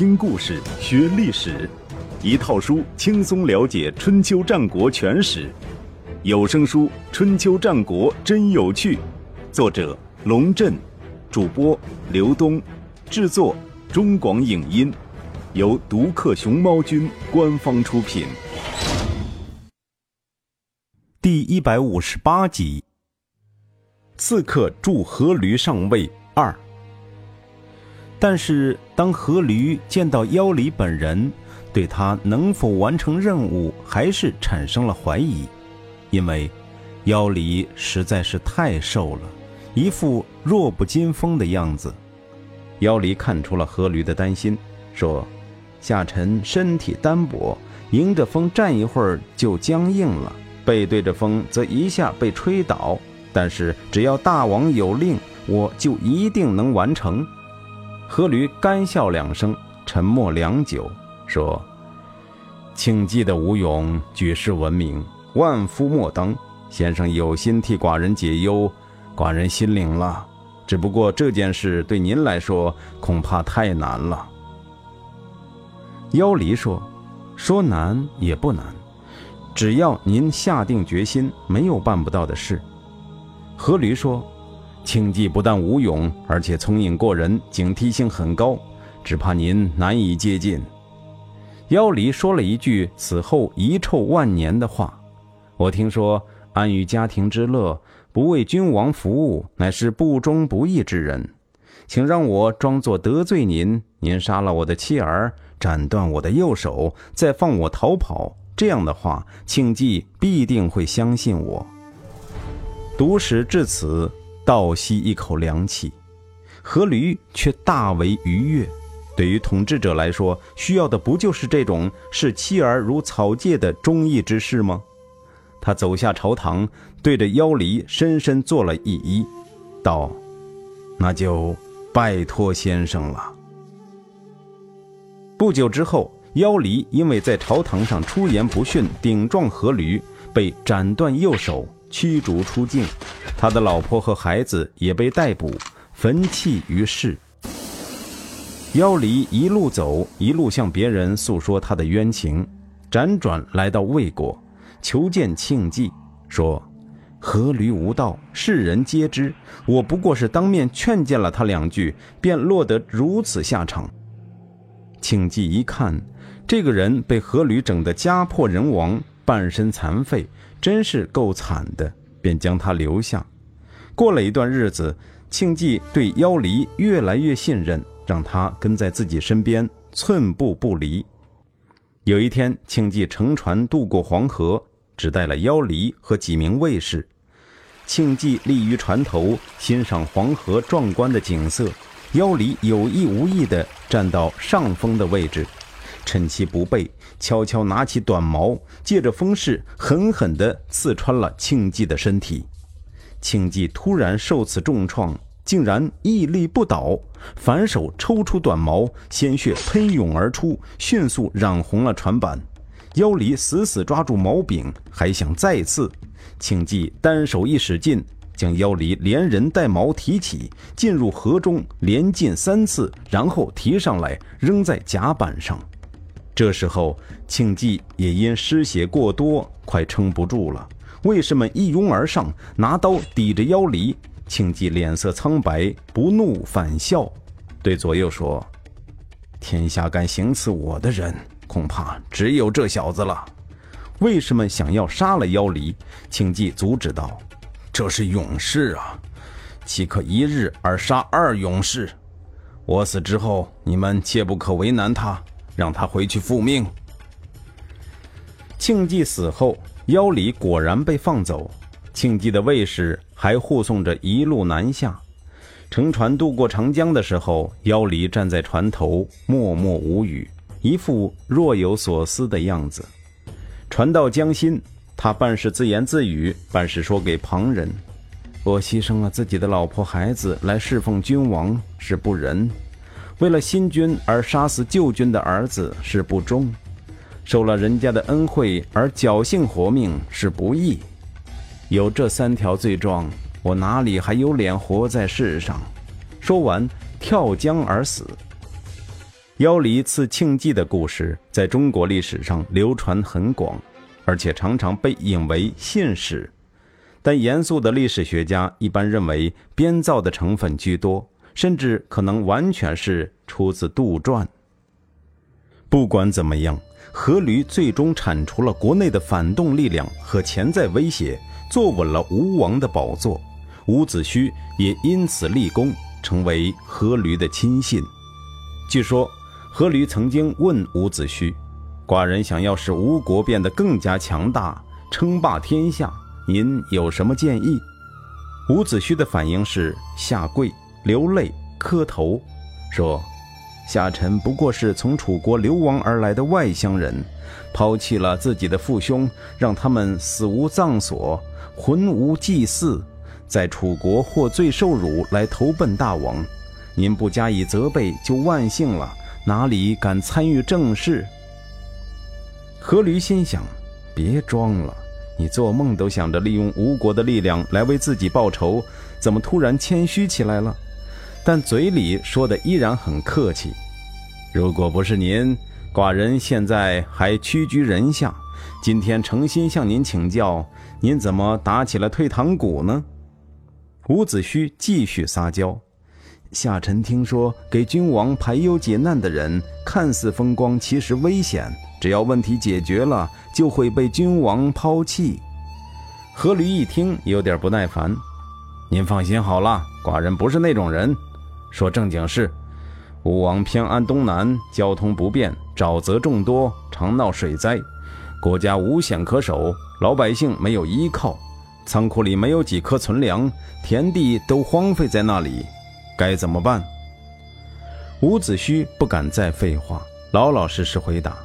听故事学历史，一套书轻松了解春秋战国全史。有声书《春秋战国真有趣》，作者龙震，主播刘东，制作中广影音，由独克熊猫君官方出品。第一百五十八集，刺客助阖闾上位二。但是，当阖闾见到妖离本人，对他能否完成任务还是产生了怀疑，因为妖离实在是太瘦了，一副弱不禁风的样子。妖离看出了阖闾的担心，说：“夏臣身体单薄，迎着风站一会儿就僵硬了，背对着风则一下被吹倒。但是只要大王有令，我就一定能完成。”阖闾干笑两声，沉默良久，说：“庆忌的吴勇举世闻名，万夫莫当。先生有心替寡人解忧，寡人心领了。只不过这件事对您来说恐怕太难了。”妖离说：“说难也不难，只要您下定决心，没有办不到的事。”阖闾说。庆忌不但武勇，而且聪颖过人，警惕性很高，只怕您难以接近。妖离说了一句此后遗臭万年的话：“我听说安于家庭之乐，不为君王服务，乃是不忠不义之人。请让我装作得罪您，您杀了我的妻儿，斩断我的右手，再放我逃跑。这样的话，庆忌必定会相信我。”读史至此。倒吸一口凉气，阖闾却大为愉悦。对于统治者来说，需要的不就是这种视妻儿如草芥的忠义之士吗？他走下朝堂，对着妖离深深做了一揖，道：“那就拜托先生了。”不久之后，妖离因为在朝堂上出言不逊，顶撞阖闾，被斩断右手。驱逐出境，他的老婆和孩子也被逮捕，焚弃于市。妖离一路走，一路向别人诉说他的冤情，辗转来到魏国，求见庆忌，说：“阖闾无道，世人皆知，我不过是当面劝谏了他两句，便落得如此下场。”庆忌一看，这个人被阖闾整得家破人亡，半身残废。真是够惨的，便将他留下。过了一段日子，庆忌对妖离越来越信任，让他跟在自己身边，寸步不离。有一天，庆忌乘船渡过黄河，只带了妖离和几名卫士。庆忌立于船头，欣赏黄河壮观的景色。妖离有意无意地站到上风的位置。趁其不备，悄悄拿起短矛，借着风势狠狠地刺穿了庆忌的身体。庆忌突然受此重创，竟然屹立不倒，反手抽出短矛，鲜血喷涌而出，迅速染红了船板。妖离死死抓住矛柄，还想再刺。庆忌单手一使劲，将妖离连人带矛提起，进入河中，连进三次，然后提上来，扔在甲板上。这时候，庆忌也因失血过多，快撑不住了。卫士们一拥而上，拿刀抵着妖离。庆忌脸色苍白，不怒反笑，对左右说：“天下敢行刺我的人，恐怕只有这小子了。”卫士们想要杀了妖离，庆忌阻止道：“这是勇士啊，岂可一日而杀二勇士？我死之后，你们切不可为难他。”让他回去复命。庆忌死后，妖离果然被放走。庆忌的卫士还护送着一路南下。乘船渡过长江的时候，妖离站在船头，默默无语，一副若有所思的样子。船到江心，他半是自言自语，半是说给旁人：“我牺牲了自己的老婆孩子来侍奉君王，是不仁。”为了新君而杀死旧君的儿子是不忠，受了人家的恩惠而侥幸活命是不义。有这三条罪状，我哪里还有脸活在世上？说完，跳江而死。妖离赐庆忌的故事在中国历史上流传很广，而且常常被引为信史。但严肃的历史学家一般认为编造的成分居多，甚至可能完全是出自杜撰。不管怎么样，阖闾最终铲除了国内的反动力量和潜在威胁，坐稳了吴王的宝座。伍子胥也因此立功，成为阖闾的亲信。据说。阖闾曾经问伍子胥：“寡人想要使吴国变得更加强大，称霸天下，您有什么建议？”伍子胥的反应是下跪、流泪、磕头，说：“下臣不过是从楚国流亡而来的外乡人，抛弃了自己的父兄，让他们死无葬所，魂无祭祀，在楚国获罪受辱，来投奔大王。您不加以责备，就万幸了。”哪里敢参与政事？阖闾心想：别装了，你做梦都想着利用吴国的力量来为自己报仇，怎么突然谦虚起来了？但嘴里说的依然很客气。如果不是您，寡人现在还屈居人下。今天诚心向您请教，您怎么打起了退堂鼓呢？伍子胥继续撒娇。下臣听说，给君王排忧解难的人，看似风光，其实危险。只要问题解决了，就会被君王抛弃。阖闾一听，有点不耐烦：“您放心好了，寡人不是那种人。说正经事，吴王偏安东南，交通不便，沼泽众多，常闹水灾，国家无险可守，老百姓没有依靠，仓库里没有几颗存粮，田地都荒废在那里。”该怎么办？伍子胥不敢再废话，老老实实回答：“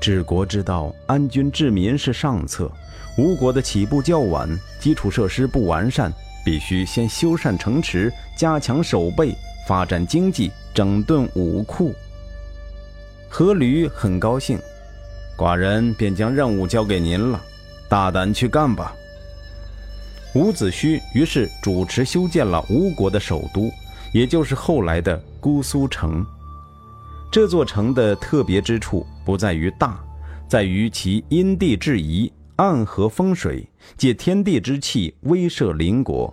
治国之道，安君治民是上策。吴国的起步较晚，基础设施不完善，必须先修缮城池，加强守备，发展经济，整顿武库。”阖闾很高兴，寡人便将任务交给您了，大胆去干吧。伍子胥于是主持修建了吴国的首都。也就是后来的姑苏城。这座城的特别之处不在于大，在于其因地制宜，暗合风水，借天地之气威慑邻国。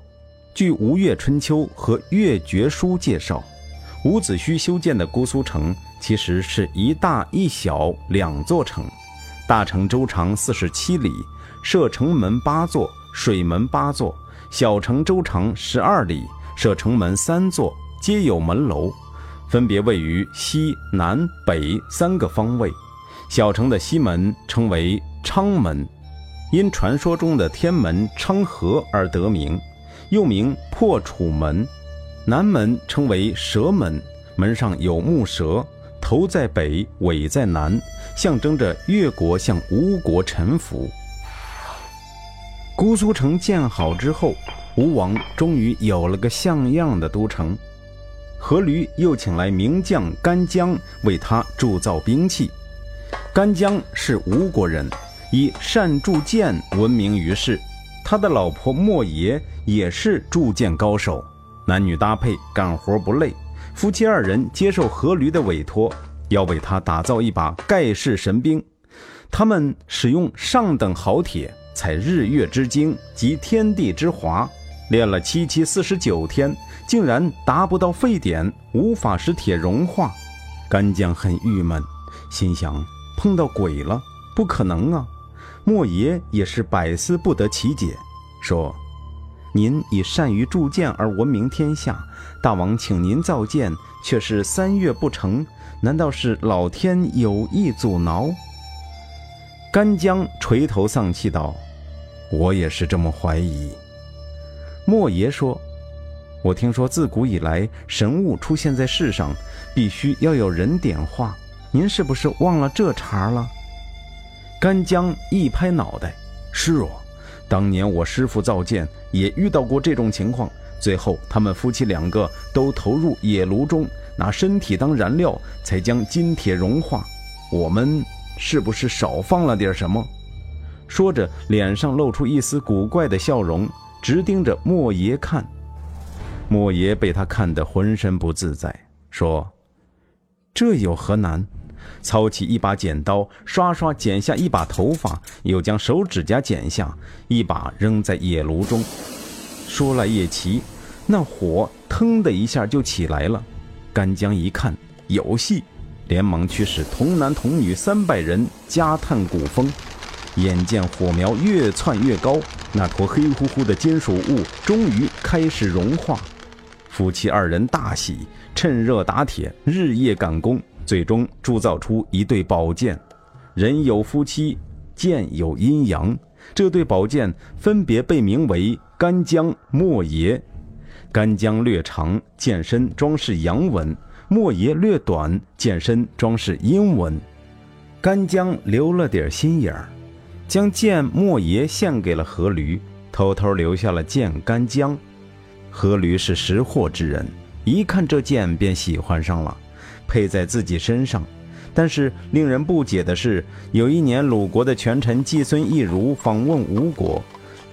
据《吴越春秋》和《越绝书》介绍，伍子胥修建的姑苏城其实是一大一小两座城。大城周长四十七里，设城门八座，水门八座；小城周长十二里。设城门三座，皆有门楼，分别位于西南北三个方位。小城的西门称为昌门，因传说中的天门昌河而得名，又名破楚门。南门称为蛇门，门上有木蛇，头在北，尾在南，象征着越国向吴国臣服。姑苏城建好之后。吴王终于有了个像样的都城，阖闾又请来名将干将为他铸造兵器。干将是吴国人，以善铸剑闻名于世。他的老婆莫邪也是铸剑高手，男女搭配，干活不累。夫妻二人接受阖闾的委托，要为他打造一把盖世神兵。他们使用上等好铁，采日月之精及天地之华。练了七七四十九天，竟然达不到沸点，无法使铁融化。干将很郁闷，心想碰到鬼了，不可能啊！莫邪也是百思不得其解，说：“您以善于铸剑而闻名天下，大王请您造剑，却是三月不成，难道是老天有意阻挠？”干将垂头丧气道：“我也是这么怀疑。”莫爷说：“我听说自古以来，神物出现在世上，必须要有人点化。您是不是忘了这茬了？”干将一拍脑袋：“是哦，当年我师傅造剑也遇到过这种情况，最后他们夫妻两个都投入野炉中，拿身体当燃料，才将金铁融化。我们是不是少放了点什么？”说着，脸上露出一丝古怪的笑容。直盯着莫爷看，莫爷被他看得浑身不自在，说：“这有何难？操起一把剪刀，刷刷剪下一把头发，又将手指甲剪下，一把扔在野炉中。说来也奇，那火腾的一下就起来了。干将一看有戏，连忙驱使童男童女三百人加探古风。眼见火苗越窜越高，那坨黑乎乎的金属物终于开始融化。夫妻二人大喜，趁热打铁，日夜赶工。最终铸造出一对宝剑，人有夫妻，剑有阴阳。这对宝剑分别被名为干将、莫邪。干将略长，剑身装饰阳纹；莫邪略短，剑身装饰阴纹。干将留了点心眼儿，将剑莫邪献给了何驴，偷偷留下了剑干将。何驴是识货之人，一看这剑便喜欢上了。配在自己身上，但是令人不解的是，有一年鲁国的权臣季孙意如访问吴国，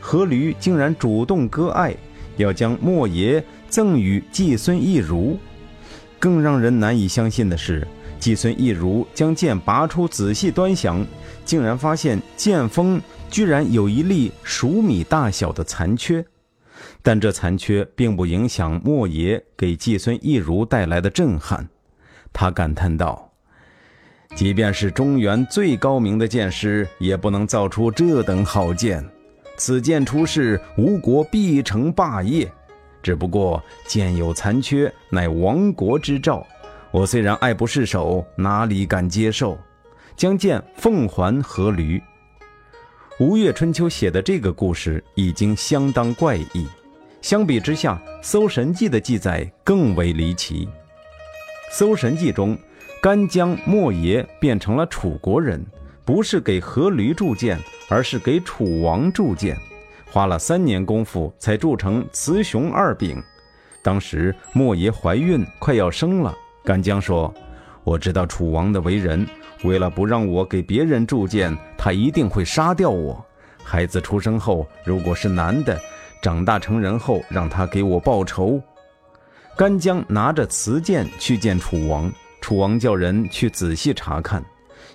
阖闾竟然主动割爱，要将莫邪赠与季孙意如。更让人难以相信的是，季孙意如将剑拔出仔细端详，竟然发现剑锋居然有一粒数米大小的残缺，但这残缺并不影响莫邪给季孙意如带来的震撼。他感叹道：“即便是中原最高明的剑师，也不能造出这等好剑。此剑出世，吴国必成霸业。只不过剑有残缺，乃亡国之兆。我虽然爱不释手，哪里敢接受？将剑奉还阖闾。”吴越春秋写的这个故事已经相当怪异，相比之下，《搜神记》的记载更为离奇。《搜神记》中，干将莫邪变成了楚国人，不是给阖闾铸剑，而是给楚王铸剑，花了三年功夫才铸成雌雄二柄。当时莫邪怀孕，快要生了。干将说：“我知道楚王的为人，为了不让我给别人铸剑，他一定会杀掉我。孩子出生后，如果是男的，长大成人后，让他给我报仇。”干将拿着瓷剑去见楚王，楚王叫人去仔细查看。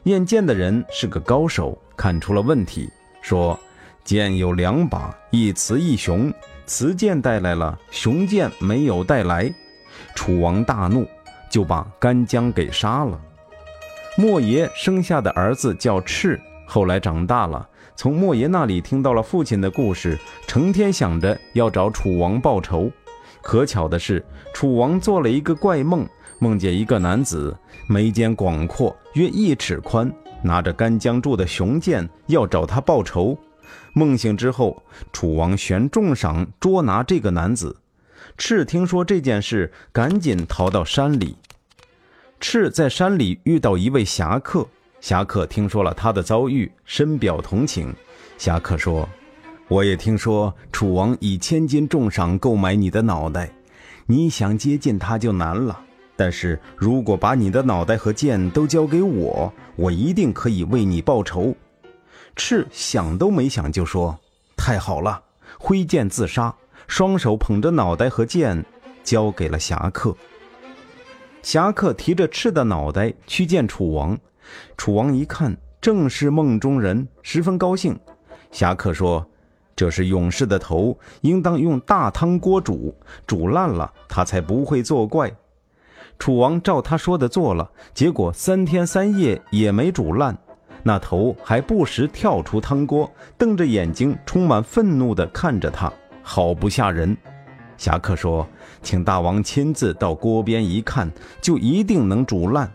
验剑的人是个高手，看出了问题，说：“剑有两把，一雌一雄，雌剑带来了，雄剑没有带来。”楚王大怒，就把干将给杀了。莫邪生下的儿子叫赤，后来长大了，从莫邪那里听到了父亲的故事，成天想着要找楚王报仇。可巧的是，楚王做了一个怪梦，梦见一个男子眉间广阔，约一尺宽，拿着干将铸的雄剑要找他报仇。梦醒之后，楚王悬重赏捉拿这个男子。赤听说这件事，赶紧逃到山里。赤在山里遇到一位侠客，侠客听说了他的遭遇，深表同情。侠客说。我也听说楚王以千金重赏购买你的脑袋，你想接近他就难了。但是如果把你的脑袋和剑都交给我，我一定可以为你报仇。赤想都没想就说：“太好了！”挥剑自杀，双手捧着脑袋和剑，交给了侠客。侠客提着赤的脑袋去见楚王，楚王一看正是梦中人，十分高兴。侠客说。这是勇士的头，应当用大汤锅煮，煮烂了，他才不会作怪。楚王照他说的做了，结果三天三夜也没煮烂，那头还不时跳出汤锅，瞪着眼睛，充满愤怒地看着他，好不吓人。侠客说：“请大王亲自到锅边一看，就一定能煮烂。”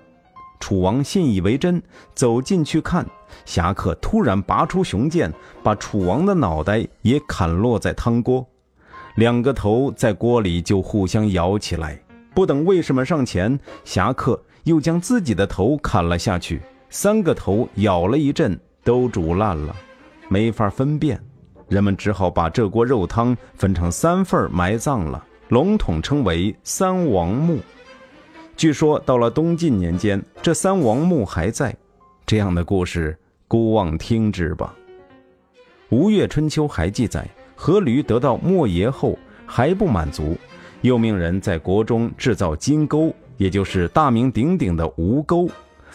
楚王信以为真，走进去看。侠客突然拔出雄剑，把楚王的脑袋也砍落在汤锅，两个头在锅里就互相咬起来。不等卫士们上前，侠客又将自己的头砍了下去。三个头咬了一阵，都煮烂了，没法分辨。人们只好把这锅肉汤分成三份埋葬了，笼统称为三王墓。据说到了东晋年间，这三王墓还在。这样的故事，孤妄听之吧。吴越春秋还记载，阖闾得到莫邪后还不满足，又命人在国中制造金钩，也就是大名鼎鼎的吴钩。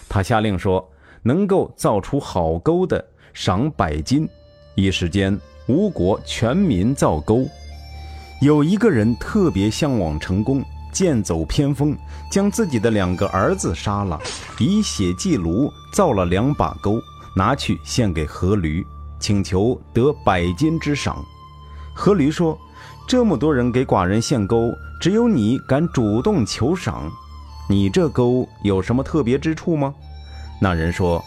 他下令说，能够造出好钩的，赏百金。一时间，吴国全民造钩。有一个人特别向往成功，剑走偏锋，将自己的两个儿子杀了，以血祭炉造了两把钩，拿去献给阖闾，请求得百金之赏。阖闾说：“这么多人给寡人献钩，只有你敢主动求赏，你这钩有什么特别之处吗？”那人说：“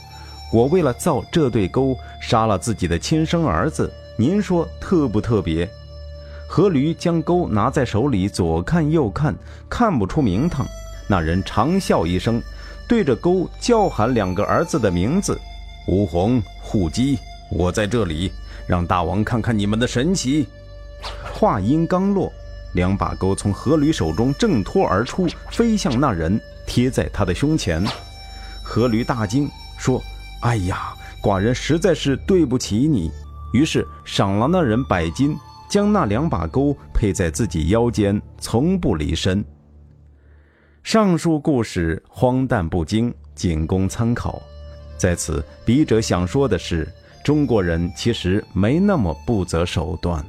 我为了造这对钩，杀了自己的亲生儿子，您说特不特别？”阖闾将钩拿在手里，左看右看，看不出名堂。那人长笑一声，对着钩叫喊两个儿子的名字：“吴红、护基，我在这里，让大王看看你们的神奇。”话音刚落，两把钩从阖闾手中挣脱而出，飞向那人，贴在他的胸前。阖闾大惊，说：“哎呀，寡人实在是对不起你。”于是赏了那人百金。将那两把钩配在自己腰间，从不离身。上述故事荒诞不经，仅供参考。在此，笔者想说的是，中国人其实没那么不择手段。